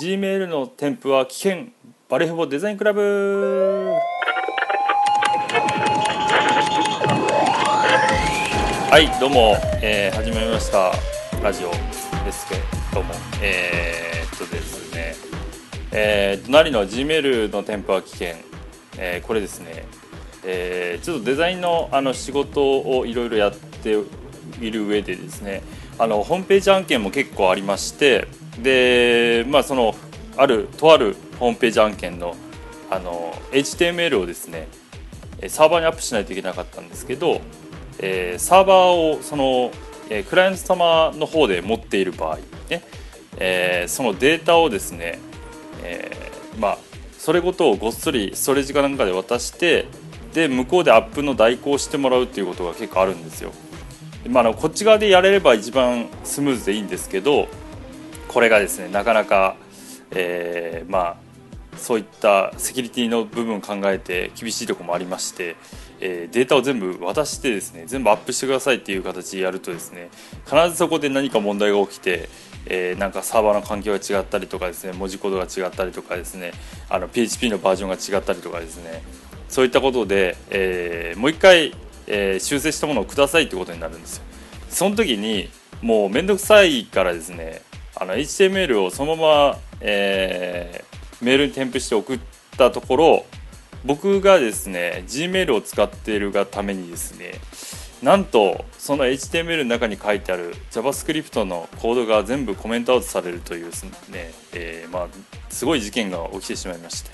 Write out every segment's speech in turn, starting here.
Gmail の添付は危険バレフボデザインクラブ。はいどうも、えー、始まりました。ラジオですけども。えー、っとですね。えー、隣の Gmail の添付は危険、えー、これですね。えー、ちょっとデザインのあの仕事をいろいろやっている上でですね。あのホームページ案件も結構ありまして。でまあそのあるとあるホームページ案件のあの HTML をですねサーバーにアップしないといけなかったんですけど、えー、サーバーをその、え、クライアント様の方で持っている場合ね、えー、そのデータをですね、えー、まあそれごとをごっそりストレージかなんかで渡してで向こうでアップの代行してもらうっていうことが結構あるんですよ。まあ、のこっち側でやれれば一番スムーズでいいんですけどこれがですねなかなか、えー、まあそういったセキュリティの部分を考えて厳しいところもありまして、えー、データを全部渡してですね全部アップしてくださいっていう形でやるとですね必ずそこで何か問題が起きて、えー、なんかサーバーの環境が違ったりとかですね文字コードが違ったりとかですねあの PHP のバージョンが違ったりとかですねそういったことで、えー、もう一回、えー、修正したものをくださいってことになるんですよ。その時にもう面倒くさいからですねあの HTML をそのまま、えー、メールに添付して送ったところ僕がですね Gmail を使っているがためにですねなんとその HTML の中に書いてある JavaScript のコードが全部コメントアウトされるというすね、えー、まあ、すごい事件が起きてしまいまして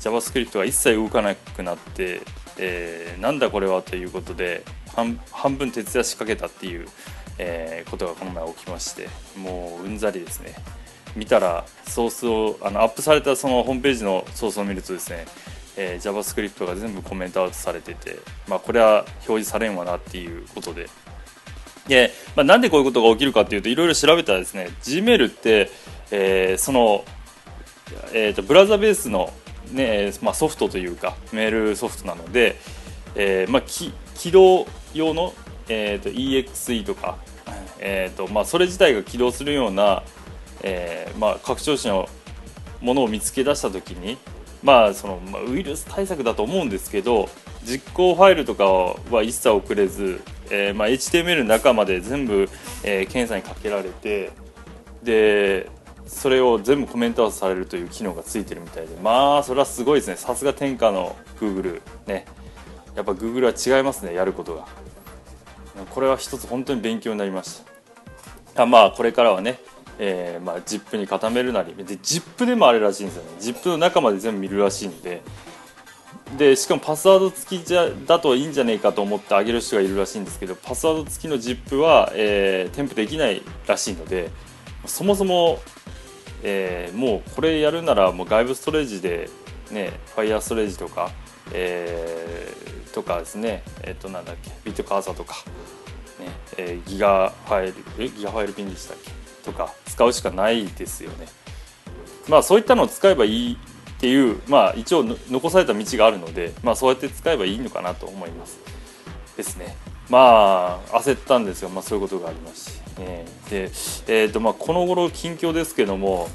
JavaScript が一切動かなくなって、えー、なんだこれはということで半分徹夜しかけたっていう、えー、ことがこの前起きましてもううんざりですね。見たらソースをあのアップされたそのホームページのソースを見るとですね、えー、JavaScript が全部コメントアウトされてて、まあ、これは表示されんわなっていうことで。で、まあ、なんでこういうことが起きるかっていうといろいろ調べたらですね Gmail って、えー、その、えーと、ブラウザベースのねまあ、ソフトというかメールソフトなので、えーまあ、起動用の、えーと、EXE とか、えーとまあ、それ自体が起動するような、えーまあ、拡張子のものを見つけ出した時に、まあそのまあ、ウイルス対策だと思うんですけど実行ファイルとかは一切送れず、えーまあ、HTML の中まで全部、えー、検査にかけられてでそれを全部コメントアウトされるという機能がついてるみたいでまあそれはすごいですね。さすが天下の Google ね。やっぱ Google は違いますねやることがこれは一つ本当に勉強になりました。あまあこれからはねえー、まあ、ZIP に固めるなりで ZIP でもあれらしいんですよね。ZIP の中まで全部見るらしいんで。でしかもパスワード付きじゃだといいんじゃねえかと思ってあげる人がいるらしいんですけどパスワード付きの ZIP は、えー、添付できないらしいのでそもそも、えー、もうこれやるならもう外部ストレージでね Fire ストレージとか、えー、とかですね。えっ、となんだっけ。ビットカーサーとか、ねえー、ギガファイルえギガファイルピンでしたっけ？とか使うしかないですよね。まあそういったのを使えばいいっていうまあ一応残された道があるので、まあ、そうやって使えばいいのかなと思います。ですね。まあ焦ったんですが、まあ、そういうことがありますし、ね、で、えーとまあ、この頃近況ですけども、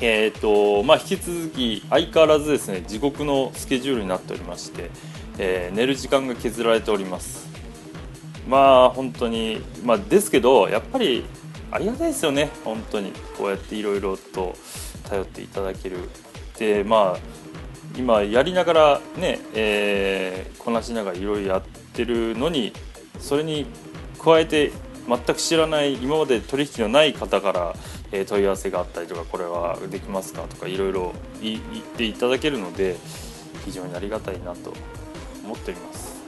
えーとまあ、引き続き相変わらずですね地獄のスケジュールになっておりまして、えー、寝る時間が削られておりますまあ本当に、まあ、ですけどやっぱりありがたいですよね。本当に。こうやっていろいろと頼っていただける。でまあ今やりながらね、えー、こなしながらいろいろやってるのにそれに加えて全く知らない今まで取引のない方から、えー、問い合わせがあったりとかこれはできますかとかいろいろ言っていただけるので非常にありがたいなと思っております。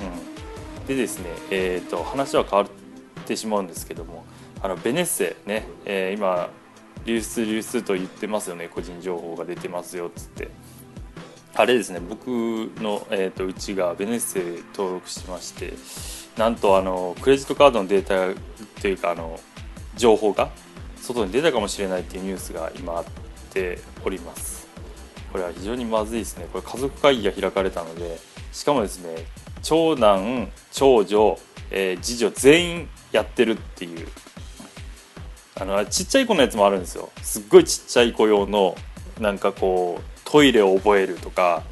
うん、でですね、えーと、話は変わってしまうんですけどもあのベネッセね、えー、今流出流出と言ってますよね個人情報が出てますよっつって。あれですね僕の、えーと、うちがベネッセ登録してましてなんとあのクレジットカードのデータというかあの情報が外に出たかもしれないっていうニュースが今あっております。これは非常にまずいですね。これ家族会議が開かれたのでしかもですね長男長女、えー、次女全員やってるっていう。あのちっちゃい子のやつもあるんですよ。すっごいちっちゃい子用のなんかこうトイレを覚えるとか。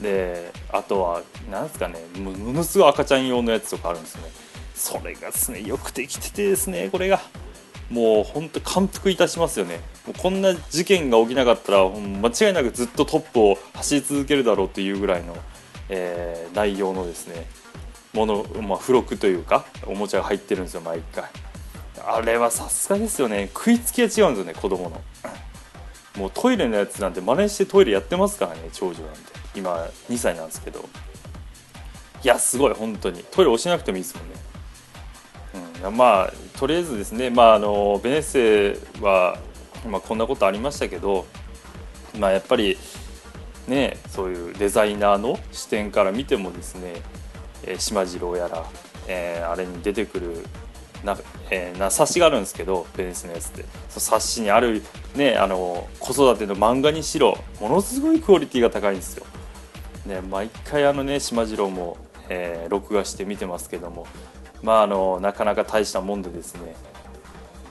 であとはなんですかねものすごい赤ちゃん用のやつとかあるんですよね。それがですねよくできててですねこれが。もう本当感服いたしますよね。もうこんな事件が起きなかったら間違いなくずっとトップを走り続けるだろうというぐらいの、えー、内容のですねもの、まあ、付録というかおもちゃが入ってるんですよ毎回。あれはさすがですよね。食いつきが違うんですよね子供の。もうトイレのやつなんて真似してトイレやってますからね長女なんて。今2歳なんですけど。いやすごい本当に。トイレ押しなくてもいいですもんね。うん、まあとりあえずですね、まあ、あのベネッセは、まあ、こんなことありましたけど、まあ、やっぱり、ね、そういうデザイナーの視点から見てもですね、えー、島次郎やら、えー、あれに出てくるな,、えー、な冊子があるんですけどベネッセのやつってその冊子にある、ね、あの子育ての漫画にしろものすごいクオリティが高いんですよ。ね、毎回あのね島次郎も、えー、録画して見てますけどもまああのなかなか大したもんでですね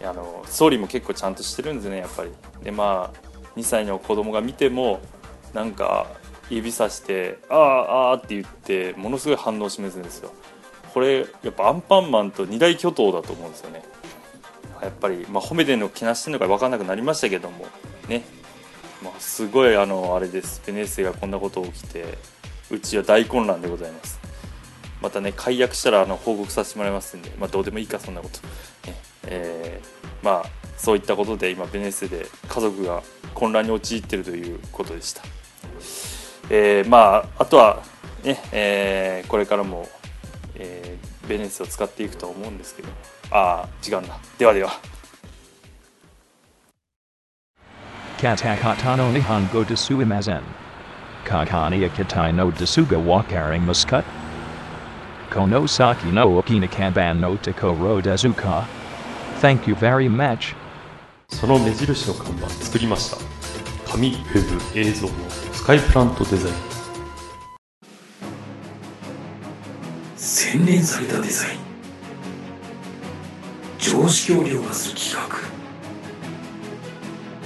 あのストーリーも結構ちゃんとしてるんですねやっぱりでまあ2歳の子供が見てもなんか指さして「あああ」って言ってものすごい反応を示すんですよ。これやっぱアンパンマンと二大巨頭だと思うんですよね。やっぱり、まあ、褒めてるのけなしてるのか分かんなくなりましたけどもね、まあ、すごいあのあれです。ベネッセがこんなこと起きてうちは大混乱でございます。またね解約したらあの報告させてもらいますんで、まあ、どうでもいいかそんなこと、ね。えー、まあそういったことで今ベネッセで家族が混乱に陥っているということでした、えー、まああとはね、えー、これからも、えー、ベネスを使っていくと思うんですけど。ああ時間なではでは。カタカタの日本語タイのデスガワカリマカットンノテカその目印の看板作りました。紙、ウェブ、映像をスカイプラントデザイン。洗練されたデザイン。常識を凌駕する企画。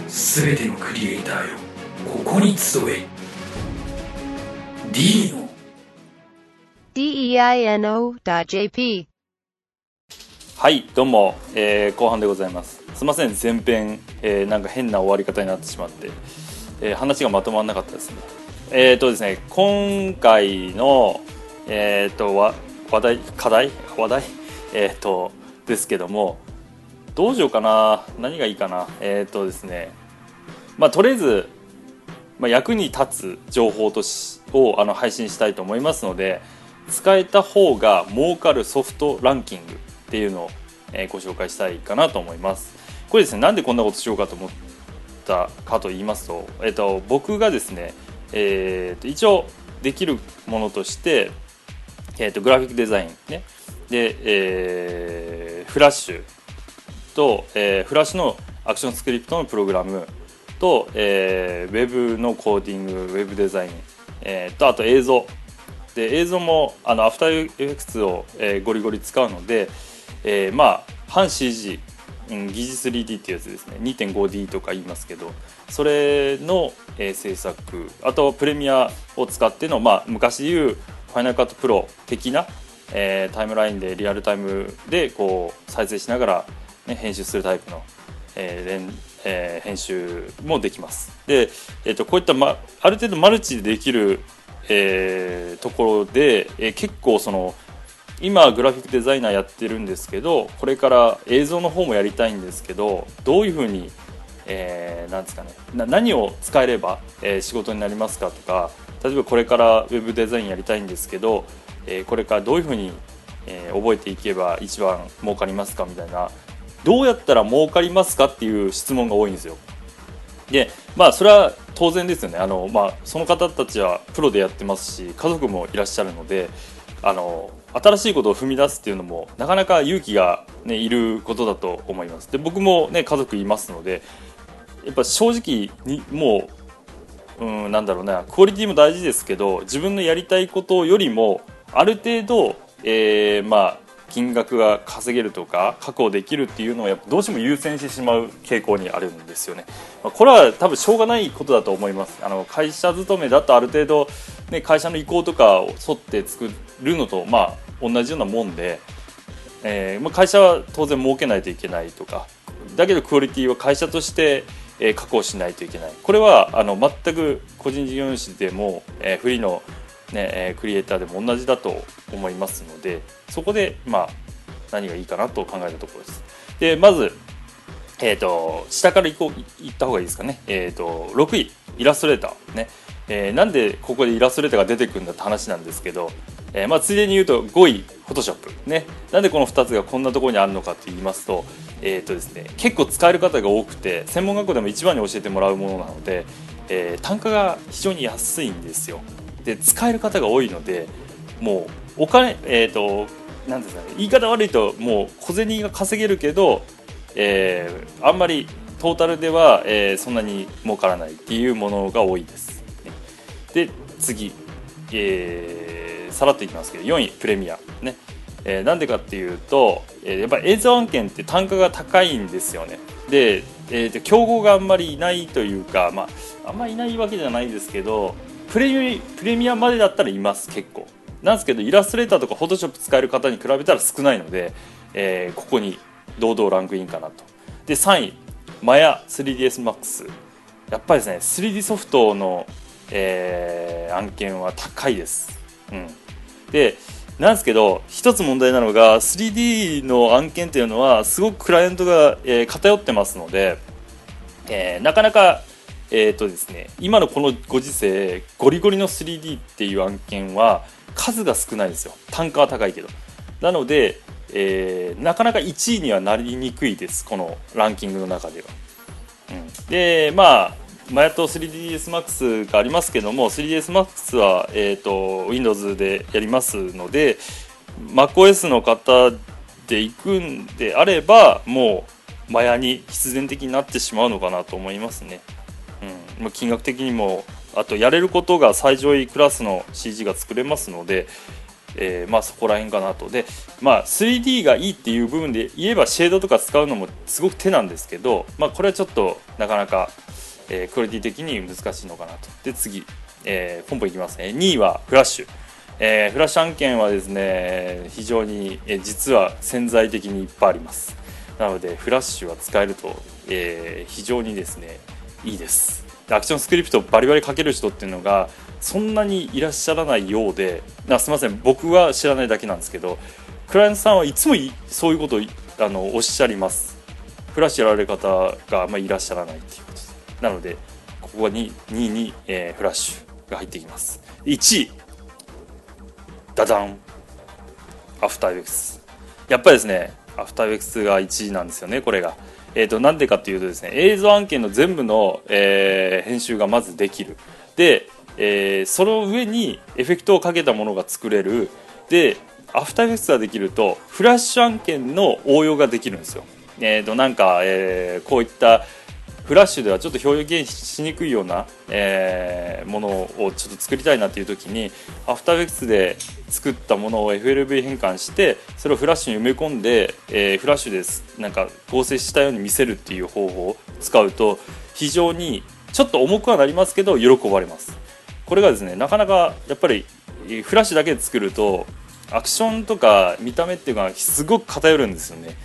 すべてのクリエイターよ。ここに集え。D の。Deino.jp はいどうも、えー後半でございます。すいません前編、えーなんか変な終わり方になってしまって、えー話がまとまらなかったですね。えっ、とですね今回のえっ、とわ話題課題？話題？えっ、とですけどもどうしようかな？何がいいかな？えっ、とですねまあとりあえず、まあ、役に立つ情報としをあの配信したいと思いますので使えた方が儲かるソフトランキングっていうのを、えーご紹介したいかなと思います。これですねなんでこんなことしようかと思ったかと言いますと,、えっと僕がですね、えーと一応できるものとして、えー、とグラフィックデザインね。で、えーフラッシュと、えーフラッシュのアクションスクリプトのプログラムと、えーウェブのコーディングウェブデザイン、えーとあと映像。で映像もあのアフターエフェクツを、えーゴリゴリ使うので、えーまあ半 CG、うん、疑似 3D っていうやつですね。2.5D とか言いますけどそれの、えー制作あとプレミアを使っての、まあ、昔でいうファイナルカットプロ的な、えータイムラインでリアルタイムでこう再生しながら、ね、編集するタイプの、えーえー編集もできます。で、えー、とこういった、ま、ある程度マルチでできるえーところで、えー結構その今グラフィックデザイナーやってるんですけどこれから映像の方もやりたいんですけどどういうふうに、えーなんですかね何を使えれば、えー仕事になりますかとか例えばこれからウェブデザインやりたいんですけど、えーこれからどういうふうに、えー覚えていけば一番儲かりますかみたいなどうやったら儲かりますかっていう質問が多いんですよ。でまあそれは当然ですよねあの、まあ、その方たちはプロでやってますし家族もいらっしゃるのであの新しいことを踏み出すっていうのもなかなか勇気が、ね、いることだと思います。で僕も、ね、家族いますのでやっぱ正直にもう、うん、なんだろうなクオリティも大事ですけど自分のやりたいことよりもある程度、えーまあ、金額が稼げるとか確保できるっていうのをやっぱどうしても優先してしまう傾向にあるんですよね、まあ、これは多分しょうがないことだと思います。あの会社勤めだとある程度、ね、会社の意向とかを沿って作るのとまあ同じようなもんで、えーまあ、会社は当然儲けないといけないとかだけどクオリティは会社としてえー確保しないといけない。これはあの全く個人事業主でも、えーフリーの、ねえークリエイターでも同じだと思いますのでそこで、まあ、何がいいかなと考えたところです。でまず、えー、と下からいこういった方がいいですかね、えー、と6位イラストレーターね、えーなんでここでイラストレーターが出てくるんだって話なんですけど、えーまあ、ついでに言うと5位フォトショップね。なんでこの2つがこんなところにあるのかと言いますと,、えーとですね、結構使える方が多くて専門学校でも一番に教えてもらうものなので、えー単価が非常に安いんですよ。で使える方が多いのでもうお金えっ、となんですかね言い方悪いともう小銭が稼げるけど、えーあんまりトータルでは、えーそんなに儲からないっていうものが多いです、で次、えーさらっといきますけど4位プレミア。ね。えーなんでかっていうと、えーやっぱり映像案件って単価が高いんですよね。で、えーと競合があんまりいないというか、まあ、あんまりいないわけじゃないですけどプレミプレミアまでだったらいます結構。なんですけどイラストレーターとかフォトショップ使える方に比べたら少ないので、えーここに堂々ランクインかなと。で3位マヤ 3DSMAX やっぱりですね 3D ソフトの、えー案件は高いです、うん、でなんですけど一つ問題なのが 3D の案件っていうのはすごくクライアントが、えー偏ってますので、えーなかなかえーとですね、今のこのご時世ゴリゴリの 3D っていう案件は数が少ないですよ。単価は高いけど。なので、えーなかなか1位にはなりにくいですこのランキングの中では、うん、でまあマヤと 3DSMAX がありますけども 3DSMAX は、えー、と Windows でやりますので MacOS の方で行くんであればもうマヤに必然的になってしまうのかなと思いますね。うん、金額的にもあとやれることが最上位クラスの CG が作れますので、えーまあそこら辺かなとで、まあ、3D がいいっていう部分で言えばシェードとか使うのもすごく手なんですけど、まあ、これはちょっとなかなか、えークオリティ的に難しいのかなと。で次、えーポンポンいきますね。2位はフラッシュ。えーフラッシュ案件はですね非常に、えー実は潜在的にいっぱいあります。なのでフラッシュは使えると、えー非常にですねいいです。アクションスクリプトをバリバリ書ける人っていうのがそんなにいらっしゃらないようでなすみません。僕は知らないだけなんですけどクライアントさんはいつもいそういうことをあのおっしゃります。フラッシュやられる方があんまりいらっしゃらないっていう。なのでここに2位に、えーフラッシュが入ってきます。1位ダダン。 After Effects。やっぱりですね After Effects が1位なんですよねこれが。えー、となんでかっていうとですね映像案件の全部の、えー編集がまずできる。で、えーその上にエフェクトをかけたものが作れる。で After Effects ができるとフラッシュ案件の応用ができるんですよ。えー、となんか、えーこういったフラッシュではちょっと表現しにくいような、えーものをちょっと作りたいなっていう時にアフターエフェクスで作ったものを FLV 変換してそれをフラッシュに埋め込んで、えーフラッシュですなんか合成したように見せるっていう方法を使うと非常にちょっと重くはなりますけど喜ばれます。これがですねなかなかやっぱりフラッシュだけで作るとアクションとか見た目っていうのがすごく偏るんですよね。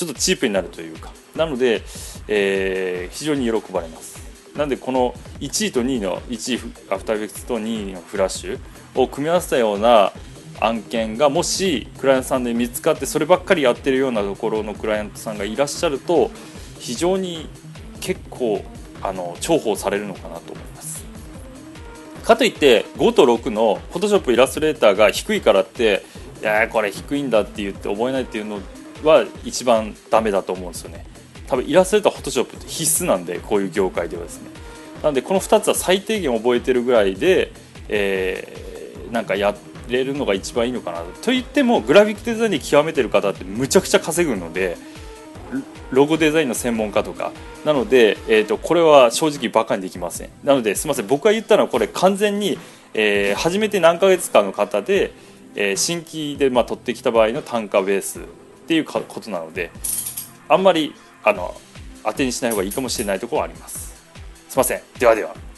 ちょっとチープになるというか。なので、えー非常に喜ばれます。なんでこの1位と2位の1位アフターエフェクツと2位のフラッシュを組み合わせたような案件がもしクライアントさんで見つかってそればっかりやってるようなところのクライアントさんがいらっしゃると非常に結構あの重宝されるのかなと思います。かといって5と6の Photoshop イラストレーターが低いからっていやこれ低いんだって言って覚えないっていうのは一番ダメだと思うんですよね。多分イラストレーター Photoshop って必須なんでこういう業界ではですね。なんでこの2つは最低限覚えてるぐらいで、えーなんかやれるのが一番いいのかなと言ってもグラフィックデザインに極めてる方ってむちゃくちゃ稼ぐのでロゴデザインの専門家とか。なので、えー、とこれは正直バカにできません。なのですみません。僕が言ったのはこれ完全に、えー初めて何ヶ月かの方で、えー新規でまあ取ってきた場合の単価ベースっていうことなのであんまりあの当てにしない方がいいかもしれないところはあります。すいません。ではでは。